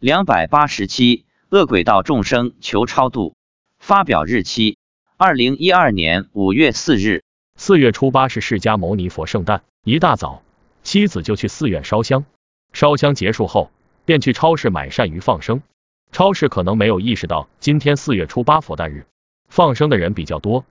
两百八十七，恶鬼道众生求超度。发表日期：二零一二年五月四日。四月初八是释迦牟尼佛圣诞，一大早，妻子就去寺院烧香。烧香结束后，便去超市买鳝鱼放生。超市可能没有意识到今天四月初八佛诞日，放生的人比较多，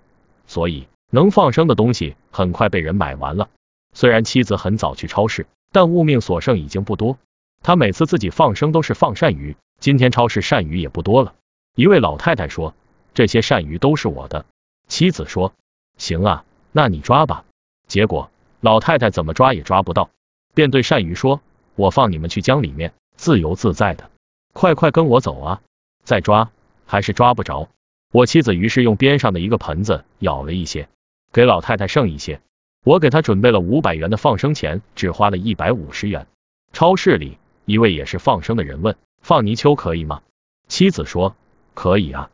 所以能放生的东西很快被人买完了。虽然妻子很早去超市，但物命所剩已经不多。他每次自己放生都是放鳝鱼，今天超市鳝鱼也不多了。一位老太太说：“这些鳝鱼都是我的。”妻子说：“行啊，那你抓吧。”结果老太太怎么抓也抓不到，便对鳝鱼说：“我放你们去江里面，自由自在的，快快跟我走啊！”再抓还是抓不着。我妻子于是用边上的一个盆子舀了一些，给老太太剩一些。我给她准备了五百元的放生钱，只花了一百五十元。超市里。一位也是放生的人问：“放泥鳅可以吗？”妻子说：“可以啊。”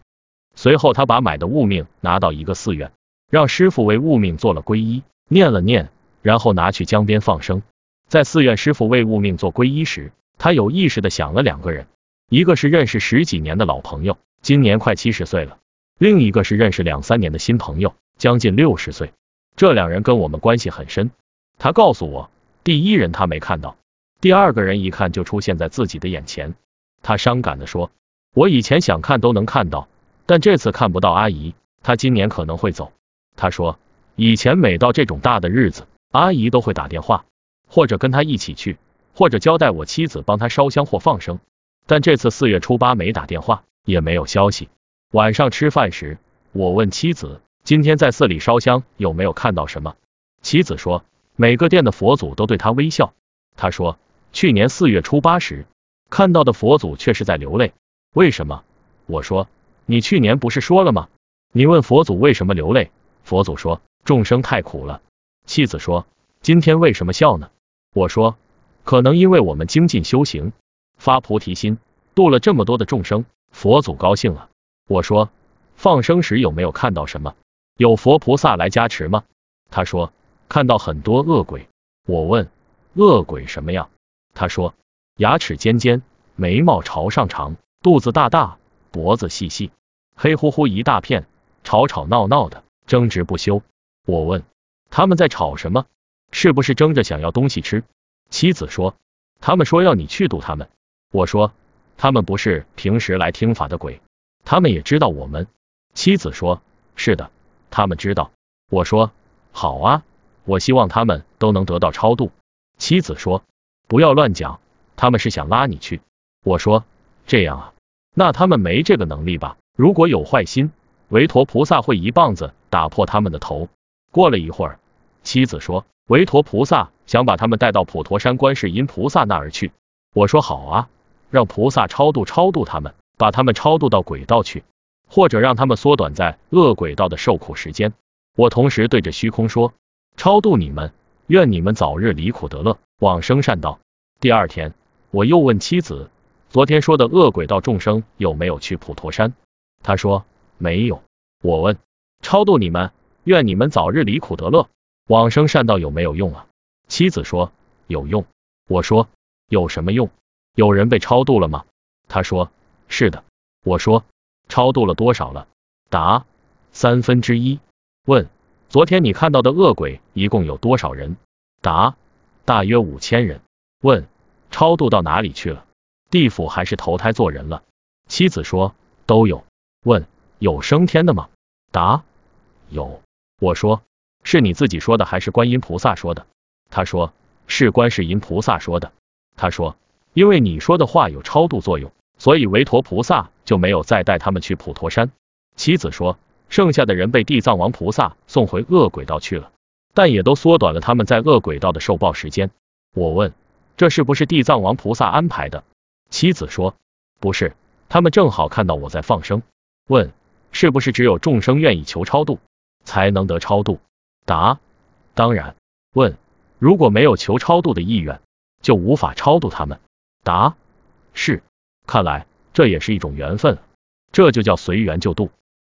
随后他把买的物命拿到一个寺院，让师傅为物命做了皈依，念了念，然后拿去江边放生。在寺院，师傅为物命做皈依时，他有意识的想了两个人，一个是认识十几年的老朋友，今年快七十岁了；另一个是认识两三年的新朋友，将近六十岁。这两人跟我们关系很深。他告诉我，第一人他没看到。第二个人一看就出现在自己的眼前，他伤感的说：“我以前想看都能看到，但这次看不到阿姨，她今年可能会走。”他说：“以前每到这种大的日子，阿姨都会打电话，或者跟他一起去，或者交代我妻子帮他烧香或放生。但这次四月初八没打电话，也没有消息。晚上吃饭时，我问妻子：今天在寺里烧香有没有看到什么？妻子说：每个殿的佛祖都对他微笑。他说。去年四月初八时看到的佛祖却是在流泪，为什么？我说，你去年不是说了吗？你问佛祖为什么流泪，佛祖说众生太苦了。妻子说，今天为什么笑呢？我说，可能因为我们精进修行，发菩提心，度了这么多的众生，佛祖高兴了。我说，放生时有没有看到什么？有佛菩萨来加持吗？他说，看到很多恶鬼。我问，恶鬼什么样？他说：“牙齿尖尖，眉毛朝上长，肚子大大，脖子细细，黑乎乎一大片，吵吵闹闹的，争执不休。”我问：“他们在吵什么？是不是争着想要东西吃？”妻子说：“他们说要你去度他们。”我说：“他们不是平时来听法的鬼，他们也知道我们。”妻子说：“是的，他们知道。”我说：“好啊，我希望他们都能得到超度。”妻子说。不要乱讲，他们是想拉你去。我说这样啊，那他们没这个能力吧？如果有坏心，韦陀菩萨会一棒子打破他们的头。过了一会儿，妻子说韦陀菩萨想把他们带到普陀山观世音菩萨那儿去。我说好啊，让菩萨超度超度他们，把他们超度到鬼道去，或者让他们缩短在恶鬼道的受苦时间。我同时对着虚空说，超度你们，愿你们早日离苦得乐。往生善道。第二天，我又问妻子，昨天说的恶鬼道众生有没有去普陀山？他说没有。我问，超度你们，愿你们早日离苦得乐，往生善道有没有用啊？妻子说有用。我说有什么用？有人被超度了吗？他说是的。我说超度了多少了？答三分之一。问昨天你看到的恶鬼一共有多少人？答。大约五千人。问超度到哪里去了？地府还是投胎做人了？妻子说都有。问有升天的吗？答有。我说是你自己说的还是观音菩萨说的？他说是观世音菩萨说的。他说因为你说的话有超度作用，所以韦陀菩萨就没有再带他们去普陀山。妻子说剩下的人被地藏王菩萨送回恶鬼道去了。但也都缩短了他们在恶鬼道的受报时间。我问，这是不是地藏王菩萨安排的？妻子说，不是，他们正好看到我在放生。问，是不是只有众生愿意求超度，才能得超度？答，当然。问，如果没有求超度的意愿，就无法超度他们？答，是。看来这也是一种缘分，这就叫随缘就度。